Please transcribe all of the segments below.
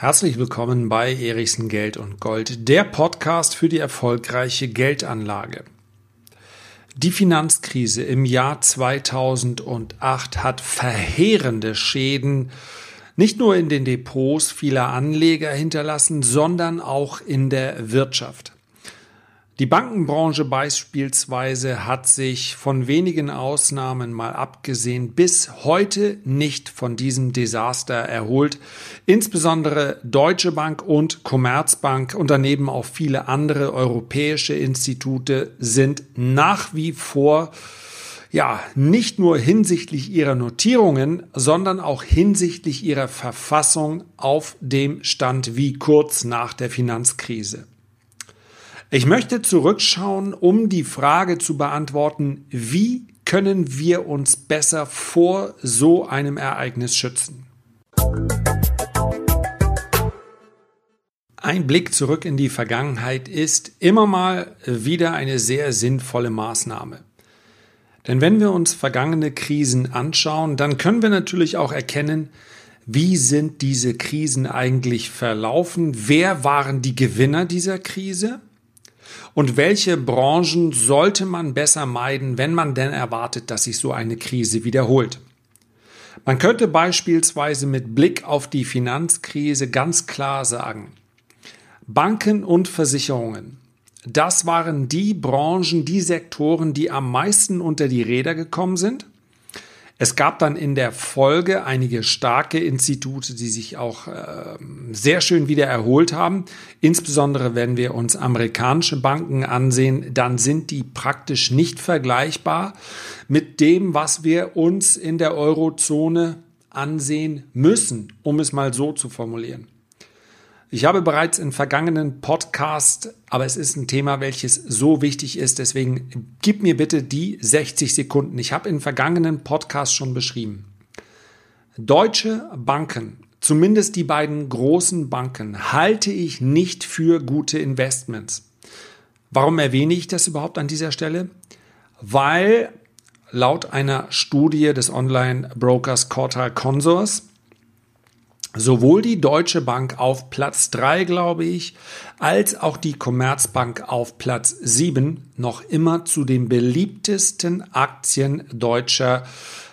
Herzlich willkommen bei Erichsen Geld und Gold, der Podcast für die erfolgreiche Geldanlage. Die Finanzkrise im Jahr 2008 hat verheerende Schäden nicht nur in den Depots vieler Anleger hinterlassen, sondern auch in der Wirtschaft. Die Bankenbranche beispielsweise hat sich von wenigen Ausnahmen mal abgesehen bis heute nicht von diesem Desaster erholt. Insbesondere Deutsche Bank und Commerzbank und daneben auch viele andere europäische Institute sind nach wie vor ja, nicht nur hinsichtlich ihrer Notierungen, sondern auch hinsichtlich ihrer Verfassung auf dem Stand wie kurz nach der Finanzkrise. Ich möchte zurückschauen, um die Frage zu beantworten, wie können wir uns besser vor so einem Ereignis schützen? Ein Blick zurück in die Vergangenheit ist immer mal wieder eine sehr sinnvolle Maßnahme. Denn wenn wir uns vergangene Krisen anschauen, dann können wir natürlich auch erkennen, wie sind diese Krisen eigentlich verlaufen? Wer waren die Gewinner dieser Krise? Und welche Branchen sollte man besser meiden, wenn man denn erwartet, dass sich so eine Krise wiederholt? Man könnte beispielsweise mit Blick auf die Finanzkrise ganz klar sagen, Banken und Versicherungen, das waren die Branchen, die Sektoren, die am meisten unter die Räder gekommen sind es gab dann in der Folge einige starke Institute, die sich auch äh, sehr schön wieder erholt haben. Insbesondere wenn wir uns amerikanische Banken ansehen, dann sind die praktisch nicht vergleichbar mit dem, was wir uns in der Eurozone ansehen müssen, um es mal so zu formulieren. Ich habe bereits in vergangenen Podcast, aber es ist ein Thema, welches so wichtig ist, deswegen gib mir bitte die 60 Sekunden. Ich habe in vergangenen Podcasts schon beschrieben. Deutsche Banken, zumindest die beiden großen Banken, halte ich nicht für gute Investments. Warum erwähne ich das überhaupt an dieser Stelle? Weil laut einer Studie des Online-Brokers Cortal Consors sowohl die Deutsche Bank auf Platz 3, glaube ich, als auch die Commerzbank auf Platz 7 noch immer zu den beliebtesten Aktien deutscher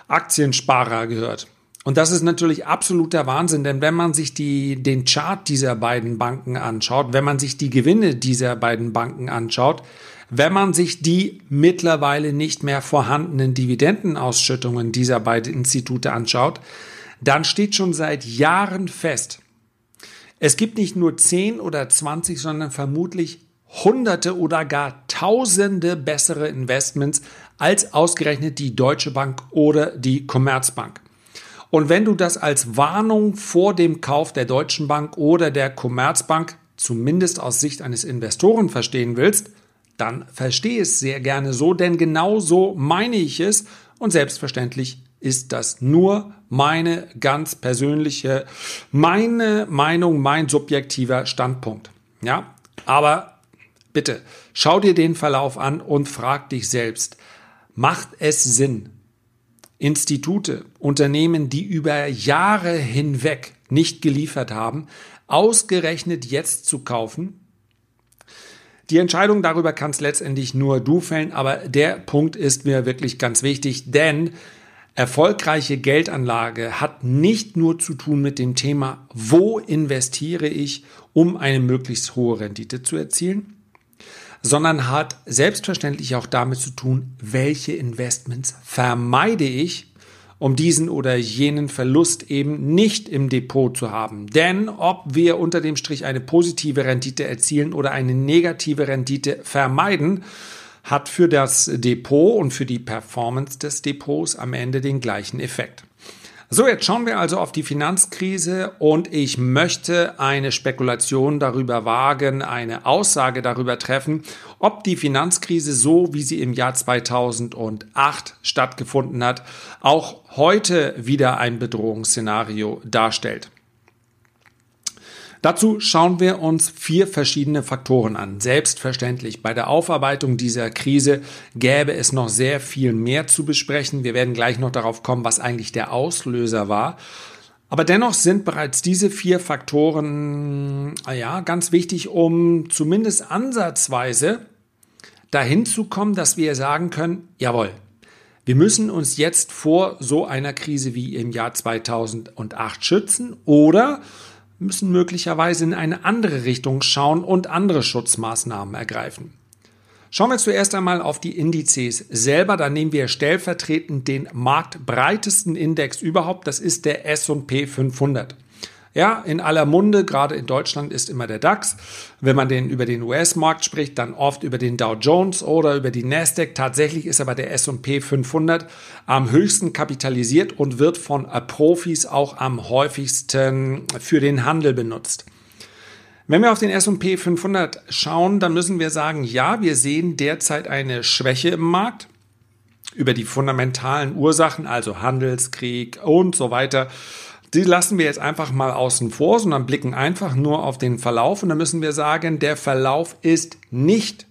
Aktiensparer gehört. Und das ist natürlich absoluter Wahnsinn, denn wenn man sich die, den Chart dieser beiden Banken anschaut, wenn man sich die Gewinne dieser beiden Banken anschaut, wenn man sich die mittlerweile nicht mehr vorhandenen Dividendenausschüttungen dieser beiden Institute anschaut, dann steht schon seit Jahren fest, es gibt nicht nur 10 oder 20, sondern vermutlich Hunderte oder gar Tausende bessere Investments als ausgerechnet die Deutsche Bank oder die Commerzbank. Und wenn du das als Warnung vor dem Kauf der Deutschen Bank oder der Commerzbank, zumindest aus Sicht eines Investoren verstehen willst, dann verstehe es sehr gerne so, denn genau so meine ich es und selbstverständlich ist das nur meine ganz persönliche, meine Meinung, mein subjektiver Standpunkt. Ja, aber bitte schau dir den Verlauf an und frag dich selbst, macht es Sinn, Institute, Unternehmen, die über Jahre hinweg nicht geliefert haben, ausgerechnet jetzt zu kaufen? Die Entscheidung darüber kannst letztendlich nur du fällen, aber der Punkt ist mir wirklich ganz wichtig, denn Erfolgreiche Geldanlage hat nicht nur zu tun mit dem Thema, wo investiere ich, um eine möglichst hohe Rendite zu erzielen, sondern hat selbstverständlich auch damit zu tun, welche Investments vermeide ich, um diesen oder jenen Verlust eben nicht im Depot zu haben. Denn ob wir unter dem Strich eine positive Rendite erzielen oder eine negative Rendite vermeiden, hat für das Depot und für die Performance des Depots am Ende den gleichen Effekt. So, jetzt schauen wir also auf die Finanzkrise und ich möchte eine Spekulation darüber wagen, eine Aussage darüber treffen, ob die Finanzkrise so, wie sie im Jahr 2008 stattgefunden hat, auch heute wieder ein Bedrohungsszenario darstellt. Dazu schauen wir uns vier verschiedene Faktoren an. Selbstverständlich, bei der Aufarbeitung dieser Krise gäbe es noch sehr viel mehr zu besprechen. Wir werden gleich noch darauf kommen, was eigentlich der Auslöser war. Aber dennoch sind bereits diese vier Faktoren ja, ganz wichtig, um zumindest ansatzweise dahin zu kommen, dass wir sagen können, jawohl, wir müssen uns jetzt vor so einer Krise wie im Jahr 2008 schützen oder müssen möglicherweise in eine andere Richtung schauen und andere Schutzmaßnahmen ergreifen. Schauen wir zuerst einmal auf die Indizes selber. Da nehmen wir stellvertretend den marktbreitesten Index überhaupt. Das ist der S&P 500. Ja, in aller Munde, gerade in Deutschland ist immer der DAX. Wenn man den über den US-Markt spricht, dann oft über den Dow Jones oder über die Nasdaq. Tatsächlich ist aber der S&P 500 am höchsten kapitalisiert und wird von Profis auch am häufigsten für den Handel benutzt. Wenn wir auf den S&P 500 schauen, dann müssen wir sagen, ja, wir sehen derzeit eine Schwäche im Markt über die fundamentalen Ursachen, also Handelskrieg und so weiter die lassen wir jetzt einfach mal außen vor, sondern blicken einfach nur auf den Verlauf. Und da müssen wir sagen, der Verlauf ist nicht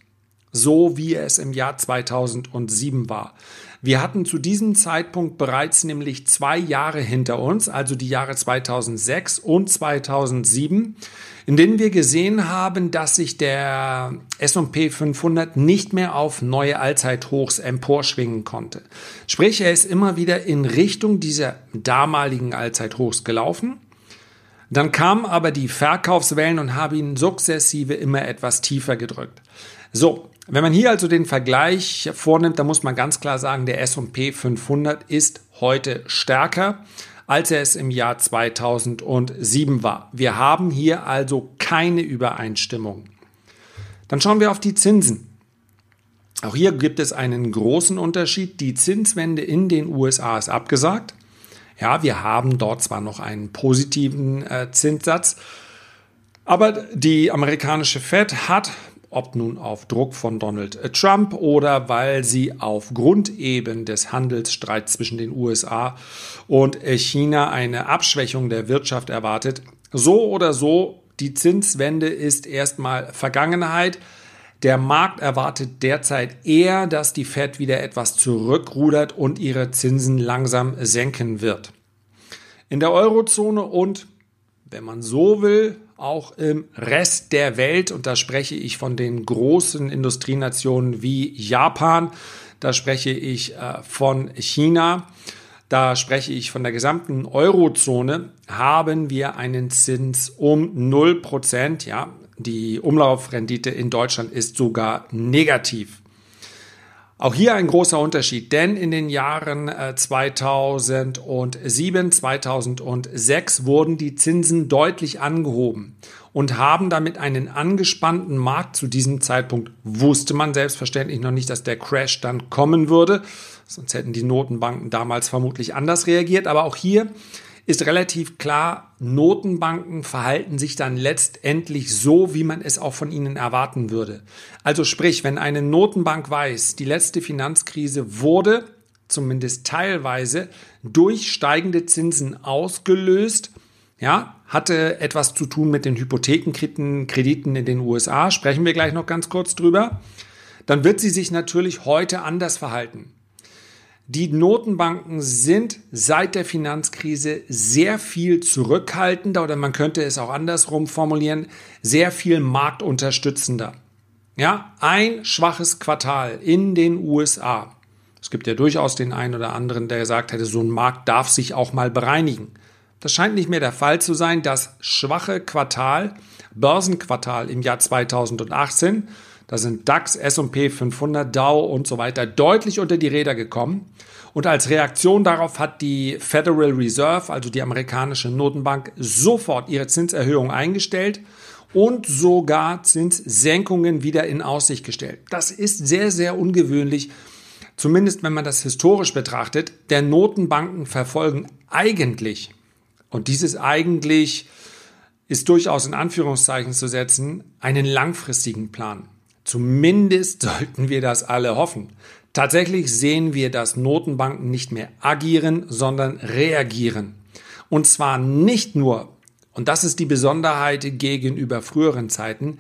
so, wie es im Jahr 2007 war. Wir hatten zu diesem Zeitpunkt bereits nämlich zwei Jahre hinter uns, also die Jahre 2006 und 2007, in denen wir gesehen haben, dass sich der S&P 500 nicht mehr auf neue Allzeithochs emporschwingen konnte. Sprich, er ist immer wieder in Richtung dieser damaligen Allzeithochs gelaufen. Dann kamen aber die Verkaufswellen und haben ihn sukzessive immer etwas tiefer gedrückt. So, wenn man hier also den Vergleich vornimmt, dann muss man ganz klar sagen, der S&P 500 ist heute stärker, als er es im Jahr 2007 war. Wir haben hier also keine Übereinstimmung. Dann schauen wir auf die Zinsen. Auch hier gibt es einen großen Unterschied. Die Zinswende in den USA ist abgesagt. Ja, wir haben dort zwar noch einen positiven äh, Zinssatz, aber die amerikanische Fed hat ob nun auf Druck von Donald Trump oder weil sie aufgrund eben des Handelsstreits zwischen den USA und China eine Abschwächung der Wirtschaft erwartet. So oder so, die Zinswende ist erstmal Vergangenheit. Der Markt erwartet derzeit eher, dass die Fed wieder etwas zurückrudert und ihre Zinsen langsam senken wird. In der Eurozone und, wenn man so will, auch im Rest der Welt, und da spreche ich von den großen Industrienationen wie Japan, da spreche ich äh, von China, da spreche ich von der gesamten Eurozone, haben wir einen Zins um 0%. Ja, die Umlaufrendite in Deutschland ist sogar negativ. Auch hier ein großer Unterschied, denn in den Jahren 2007, äh, 2006 wurden die Zinsen deutlich angehoben und haben damit einen angespannten Markt. Zu diesem Zeitpunkt wusste man selbstverständlich noch nicht, dass der Crash dann kommen würde. Sonst hätten die Notenbanken damals vermutlich anders reagiert. Aber auch hier ist relativ klar, Notenbanken verhalten sich dann letztendlich so, wie man es auch von ihnen erwarten würde. Also sprich, wenn eine Notenbank weiß, die letzte Finanzkrise wurde zumindest teilweise durch steigende Zinsen ausgelöst, ja, hatte etwas zu tun mit den Hypothekenkrediten in den USA, sprechen wir gleich noch ganz kurz drüber, dann wird sie sich natürlich heute anders verhalten. Die Notenbanken sind seit der Finanzkrise sehr viel zurückhaltender oder man könnte es auch andersrum formulieren, sehr viel marktunterstützender. Ja, ein schwaches Quartal in den USA. Es gibt ja durchaus den einen oder anderen, der gesagt hätte, so ein Markt darf sich auch mal bereinigen. Das scheint nicht mehr der Fall zu sein. Das schwache Quartal, Börsenquartal im Jahr 2018 da sind DAX, S&P 500, Dow und so weiter deutlich unter die Räder gekommen. Und als Reaktion darauf hat die Federal Reserve, also die amerikanische Notenbank, sofort ihre Zinserhöhung eingestellt und sogar Zinssenkungen wieder in Aussicht gestellt. Das ist sehr, sehr ungewöhnlich, zumindest wenn man das historisch betrachtet. Der Notenbanken verfolgen eigentlich, und dieses eigentlich ist durchaus in Anführungszeichen zu setzen, einen langfristigen Plan. Zumindest sollten wir das alle hoffen. Tatsächlich sehen wir, dass Notenbanken nicht mehr agieren, sondern reagieren. Und zwar nicht nur, und das ist die Besonderheit gegenüber früheren Zeiten,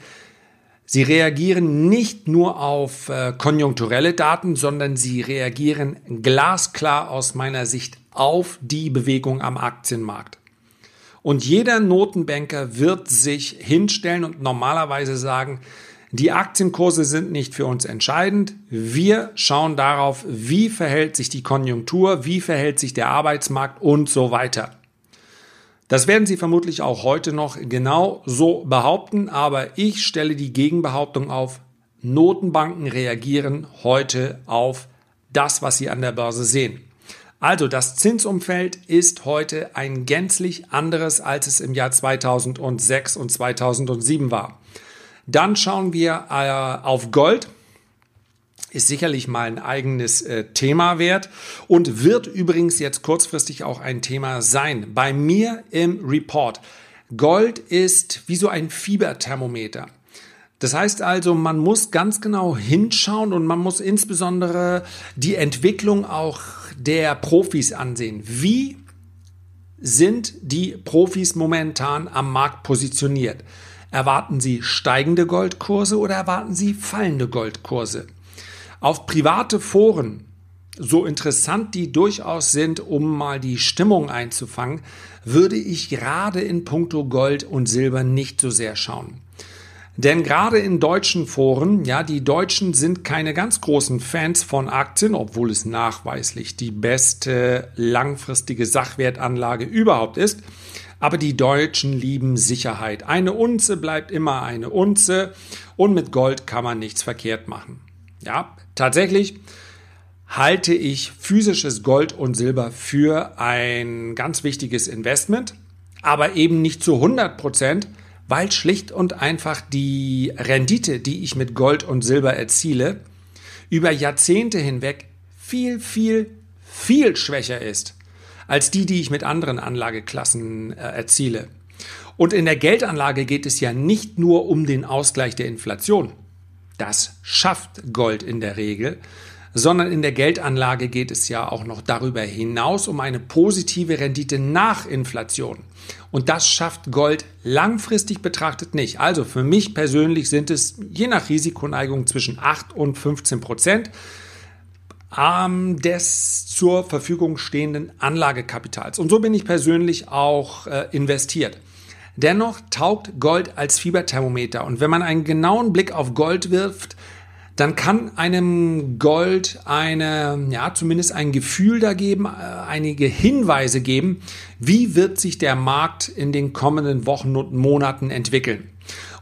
sie reagieren nicht nur auf äh, konjunkturelle Daten, sondern sie reagieren glasklar aus meiner Sicht auf die Bewegung am Aktienmarkt. Und jeder Notenbanker wird sich hinstellen und normalerweise sagen, die Aktienkurse sind nicht für uns entscheidend. Wir schauen darauf, wie verhält sich die Konjunktur, wie verhält sich der Arbeitsmarkt und so weiter. Das werden Sie vermutlich auch heute noch genau so behaupten, aber ich stelle die Gegenbehauptung auf, Notenbanken reagieren heute auf das, was Sie an der Börse sehen. Also das Zinsumfeld ist heute ein gänzlich anderes, als es im Jahr 2006 und 2007 war. Dann schauen wir äh, auf Gold. Ist sicherlich mal ein eigenes äh, Thema wert und wird übrigens jetzt kurzfristig auch ein Thema sein. Bei mir im Report. Gold ist wie so ein Fieberthermometer. Das heißt also, man muss ganz genau hinschauen und man muss insbesondere die Entwicklung auch der Profis ansehen. Wie sind die Profis momentan am Markt positioniert? Erwarten Sie steigende Goldkurse oder erwarten Sie fallende Goldkurse? Auf private Foren, so interessant die durchaus sind, um mal die Stimmung einzufangen, würde ich gerade in puncto Gold und Silber nicht so sehr schauen. Denn gerade in deutschen Foren, ja, die Deutschen sind keine ganz großen Fans von Aktien, obwohl es nachweislich die beste langfristige Sachwertanlage überhaupt ist. Aber die Deutschen lieben Sicherheit. Eine Unze bleibt immer eine Unze und mit Gold kann man nichts verkehrt machen. Ja, tatsächlich halte ich physisches Gold und Silber für ein ganz wichtiges Investment, aber eben nicht zu 100 Prozent, weil schlicht und einfach die Rendite, die ich mit Gold und Silber erziele, über Jahrzehnte hinweg viel, viel, viel schwächer ist als die, die ich mit anderen Anlageklassen äh, erziele. Und in der Geldanlage geht es ja nicht nur um den Ausgleich der Inflation. Das schafft Gold in der Regel, sondern in der Geldanlage geht es ja auch noch darüber hinaus um eine positive Rendite nach Inflation. Und das schafft Gold langfristig betrachtet nicht. Also für mich persönlich sind es je nach Risikoneigung zwischen 8 und 15 Prozent ähm, des zur Verfügung stehenden Anlagekapitals. Und so bin ich persönlich auch äh, investiert. Dennoch taugt Gold als Fieberthermometer. Und wenn man einen genauen Blick auf Gold wirft, dann kann einem Gold eine, ja, zumindest ein Gefühl da geben, äh, einige Hinweise geben, wie wird sich der Markt in den kommenden Wochen und Monaten entwickeln.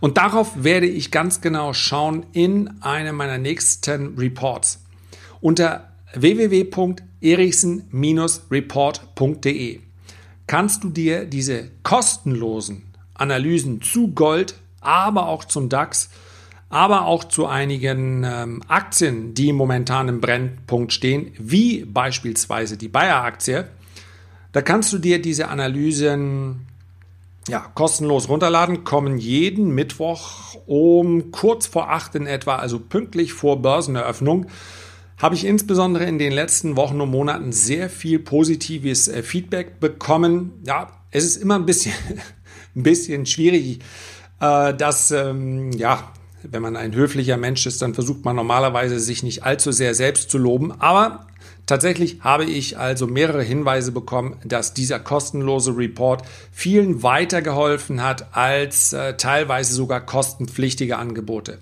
Und darauf werde ich ganz genau schauen in einem meiner nächsten Reports. Unter www.erichsen-report.de kannst du dir diese kostenlosen Analysen zu Gold, aber auch zum DAX, aber auch zu einigen ähm, Aktien, die momentan im Brennpunkt stehen, wie beispielsweise die Bayer-Aktie, da kannst du dir diese Analysen ja, kostenlos runterladen, kommen jeden Mittwoch um kurz vor acht in etwa, also pünktlich vor Börseneröffnung habe ich insbesondere in den letzten Wochen und Monaten sehr viel positives äh, Feedback bekommen. Ja, es ist immer ein bisschen, ein bisschen schwierig, äh, dass, ähm, ja, wenn man ein höflicher Mensch ist, dann versucht man normalerweise sich nicht allzu sehr selbst zu loben. Aber tatsächlich habe ich also mehrere Hinweise bekommen, dass dieser kostenlose Report vielen weitergeholfen hat als äh, teilweise sogar kostenpflichtige Angebote.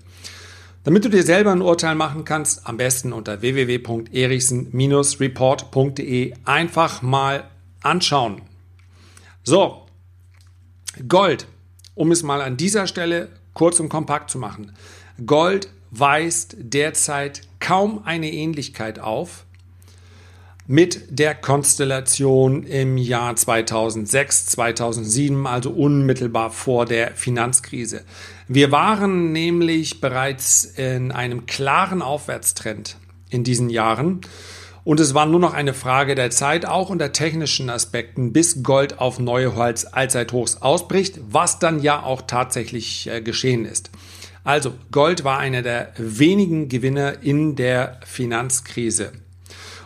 Damit du dir selber ein Urteil machen kannst, am besten unter www.erichsen-report.de einfach mal anschauen. So, Gold, um es mal an dieser Stelle kurz und kompakt zu machen. Gold weist derzeit kaum eine Ähnlichkeit auf mit der Konstellation im Jahr 2006, 2007, also unmittelbar vor der Finanzkrise. Wir waren nämlich bereits in einem klaren Aufwärtstrend in diesen Jahren. Und es war nur noch eine Frage der Zeit, auch unter technischen Aspekten, bis Gold auf neue Allzeithochs ausbricht, was dann ja auch tatsächlich äh, geschehen ist. Also Gold war einer der wenigen Gewinner in der Finanzkrise.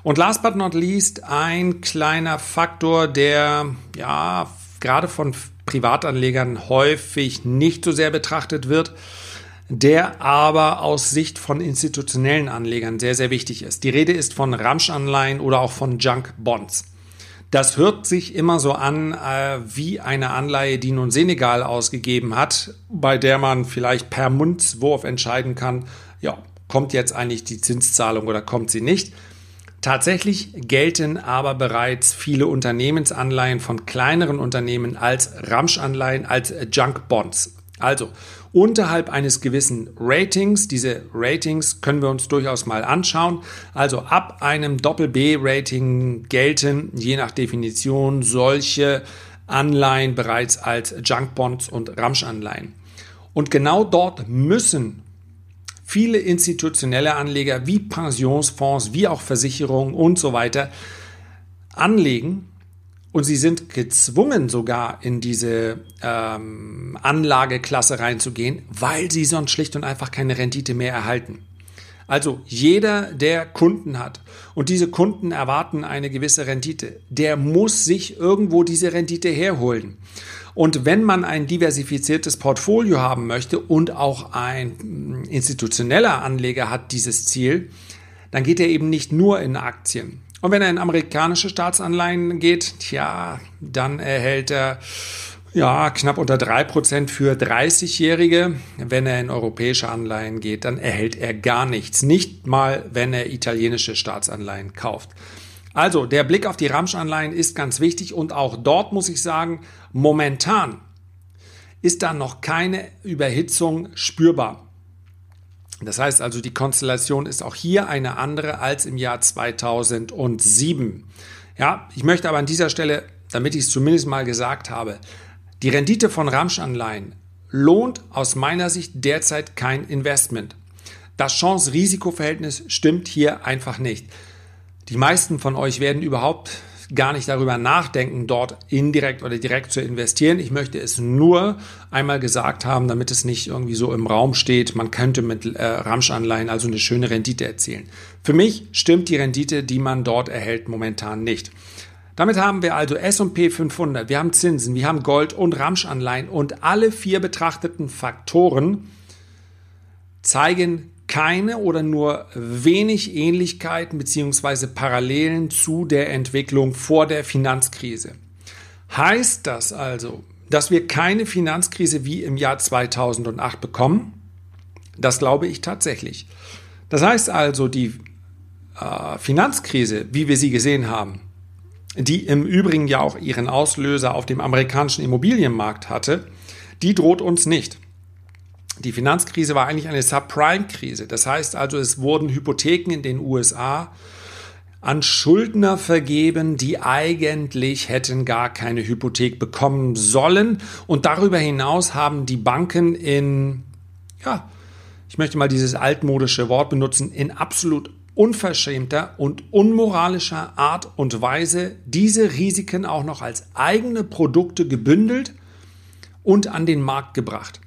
Und last but not least ein kleiner Faktor, der ja gerade von Privatanlegern häufig nicht so sehr betrachtet wird, der aber aus Sicht von institutionellen Anlegern sehr, sehr wichtig ist. Die Rede ist von Ramschanleihen oder auch von Junk Bonds. Das hört sich immer so an äh, wie eine Anleihe, die nun Senegal ausgegeben hat, bei der man vielleicht per Mundwurf entscheiden kann, ja, kommt jetzt eigentlich die Zinszahlung oder kommt sie nicht. Tatsächlich gelten aber bereits viele Unternehmensanleihen von kleineren Unternehmen als Ramschanleihen, als Junk Bonds. Also unterhalb eines gewissen Ratings. Diese Ratings können wir uns durchaus mal anschauen. Also ab einem Doppel-B-Rating gelten je nach Definition solche Anleihen bereits als Junk Bonds und Ramschanleihen. Und genau dort müssen viele institutionelle Anleger wie Pensionsfonds, wie auch Versicherungen und so weiter anlegen. Und sie sind gezwungen sogar in diese ähm, Anlageklasse reinzugehen, weil sie sonst schlicht und einfach keine Rendite mehr erhalten. Also jeder, der Kunden hat und diese Kunden erwarten eine gewisse Rendite, der muss sich irgendwo diese Rendite herholen. Und wenn man ein diversifiziertes Portfolio haben möchte und auch ein hm, institutioneller Anleger hat dieses Ziel, dann geht er eben nicht nur in Aktien. Und wenn er in amerikanische Staatsanleihen geht, tja, dann erhält er ja, knapp unter 3% für 30-Jährige. Wenn er in europäische Anleihen geht, dann erhält er gar nichts. Nicht mal, wenn er italienische Staatsanleihen kauft. Also, der Blick auf die Ramsch-Anleihen ist ganz wichtig und auch dort muss ich sagen, momentan ist da noch keine Überhitzung spürbar. Das heißt also, die Konstellation ist auch hier eine andere als im Jahr 2007. Ja, ich möchte aber an dieser Stelle, damit ich es zumindest mal gesagt habe, die Rendite von Ramschanleihen lohnt aus meiner Sicht derzeit kein Investment. Das Chance-Risiko-Verhältnis stimmt hier einfach nicht. Die meisten von euch werden überhaupt gar nicht darüber nachdenken, dort indirekt oder direkt zu investieren. Ich möchte es nur einmal gesagt haben, damit es nicht irgendwie so im Raum steht, man könnte mit äh, Ramschanleihen also eine schöne Rendite erzielen. Für mich stimmt die Rendite, die man dort erhält, momentan nicht. Damit haben wir also S&P 500, wir haben Zinsen, wir haben Gold und Ramschanleihen und alle vier betrachteten Faktoren zeigen keine oder nur wenig Ähnlichkeiten bzw. Parallelen zu der Entwicklung vor der Finanzkrise. Heißt das also, dass wir keine Finanzkrise wie im Jahr 2008 bekommen? Das glaube ich tatsächlich. Das heißt also, die äh, Finanzkrise, wie wir sie gesehen haben, die im Übrigen ja auch ihren Auslöser auf dem amerikanischen Immobilienmarkt hatte, die droht uns nicht. Die Finanzkrise war eigentlich eine Subprime-Krise. Das heißt also, es wurden Hypotheken in den USA an Schuldner vergeben, die eigentlich hätten gar keine Hypothek bekommen sollen. Und darüber hinaus haben die Banken in, ja, ich möchte mal dieses altmodische Wort benutzen, in absolut unverschämter und unmoralischer Art und Weise diese Risiken auch noch als eigene Produkte gebündelt und an den Markt gebracht.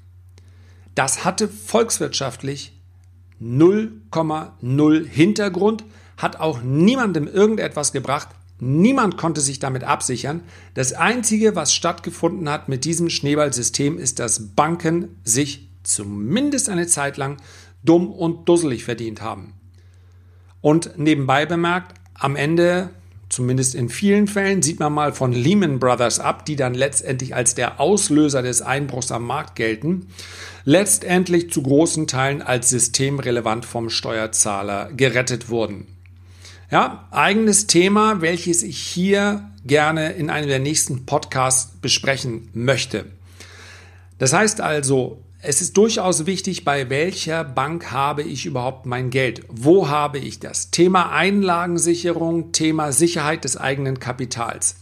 Das hatte volkswirtschaftlich 0,0 Hintergrund, hat auch niemandem irgendetwas gebracht, niemand konnte sich damit absichern. Das Einzige, was stattgefunden hat mit diesem Schneeballsystem, ist, dass Banken sich zumindest eine Zeit lang dumm und dusselig verdient haben. Und nebenbei bemerkt, am Ende, zumindest in vielen Fällen, sieht man mal von Lehman Brothers ab, die dann letztendlich als der Auslöser des Einbruchs am Markt gelten, letztendlich zu großen Teilen als systemrelevant vom Steuerzahler gerettet wurden. Ja, eigenes Thema, welches ich hier gerne in einem der nächsten Podcasts besprechen möchte. Das heißt also, es ist durchaus wichtig, bei welcher Bank habe ich überhaupt mein Geld? Wo habe ich das? Thema Einlagensicherung, Thema Sicherheit des eigenen Kapitals.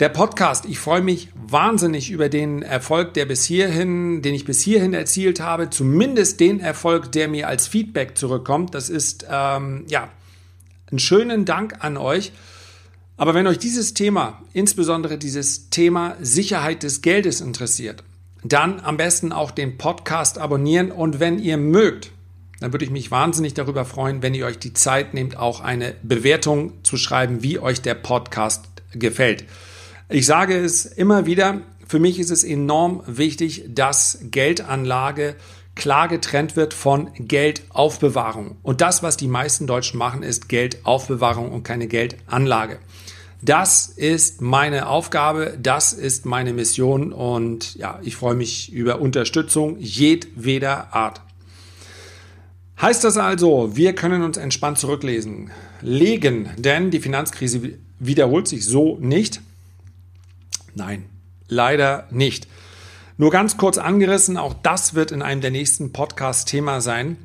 Der Podcast, ich freue mich wahnsinnig über den Erfolg, der bis hierhin, den ich bis hierhin erzielt habe, zumindest den Erfolg, der mir als Feedback zurückkommt. Das ist ähm, ja einen schönen Dank an euch. Aber wenn euch dieses Thema, insbesondere dieses Thema Sicherheit des Geldes interessiert, dann am besten auch den Podcast abonnieren und wenn ihr mögt, dann würde ich mich wahnsinnig darüber freuen, wenn ihr euch die Zeit nehmt, auch eine Bewertung zu schreiben, wie euch der Podcast gefällt. Ich sage es immer wieder, für mich ist es enorm wichtig, dass Geldanlage klar getrennt wird von Geldaufbewahrung. Und das, was die meisten Deutschen machen, ist Geldaufbewahrung und keine Geldanlage. Das ist meine Aufgabe, das ist meine Mission und ja, ich freue mich über Unterstützung jedweder Art. Heißt das also, wir können uns entspannt zurücklesen, legen, denn die Finanzkrise wiederholt sich so nicht? Nein, leider nicht. Nur ganz kurz angerissen, auch das wird in einem der nächsten Podcasts Thema sein.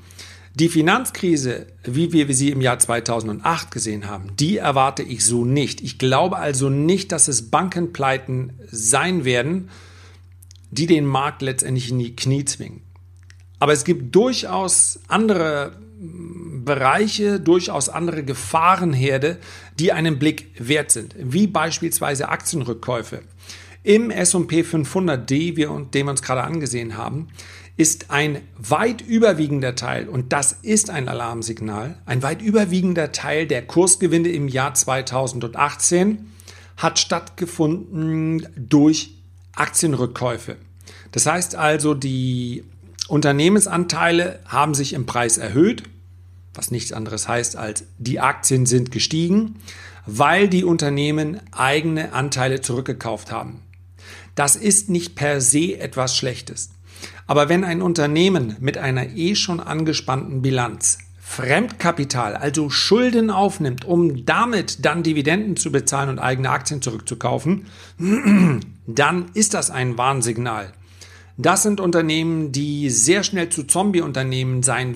Die Finanzkrise, wie wir sie im Jahr 2008 gesehen haben, die erwarte ich so nicht. Ich glaube also nicht, dass es Bankenpleiten sein werden, die den Markt letztendlich in die Knie zwingen. Aber es gibt durchaus andere Bereiche, durchaus andere Gefahrenherde, die einen Blick wert sind, wie beispielsweise Aktienrückkäufe. Im S&P 500D, den wir uns gerade angesehen haben, ist ein weit überwiegender Teil, und das ist ein Alarmsignal, ein weit überwiegender Teil der Kursgewinne im Jahr 2018 hat stattgefunden durch Aktienrückkäufe. Das heißt also, die Unternehmensanteile haben sich im Preis erhöht, was nichts anderes heißt als die Aktien sind gestiegen, weil die Unternehmen eigene Anteile zurückgekauft haben. Das ist nicht per se etwas Schlechtes. Aber wenn ein Unternehmen mit einer eh schon angespannten Bilanz Fremdkapital, also Schulden aufnimmt, um damit dann Dividenden zu bezahlen und eigene Aktien zurückzukaufen, dann ist das ein Warnsignal. Das sind Unternehmen, die sehr schnell zu Zombie-Unternehmen sein,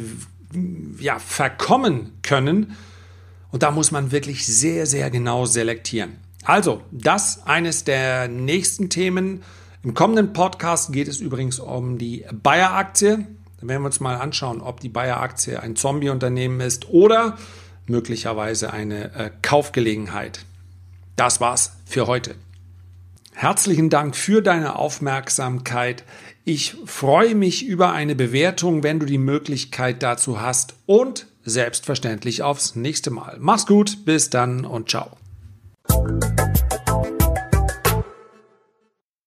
ja, verkommen können. Und da muss man wirklich sehr, sehr genau selektieren. Also, das eines der nächsten Themen. Im kommenden Podcast geht es übrigens um die Bayer-Aktie. Dann werden wir uns mal anschauen, ob die Bayer-Aktie ein Zombie-Unternehmen ist oder möglicherweise eine äh, Kaufgelegenheit. Das war's für heute. Herzlichen Dank für deine Aufmerksamkeit. Ich freue mich über eine Bewertung, wenn du die Möglichkeit dazu hast und selbstverständlich aufs nächste Mal. Mach's gut, bis dann und ciao.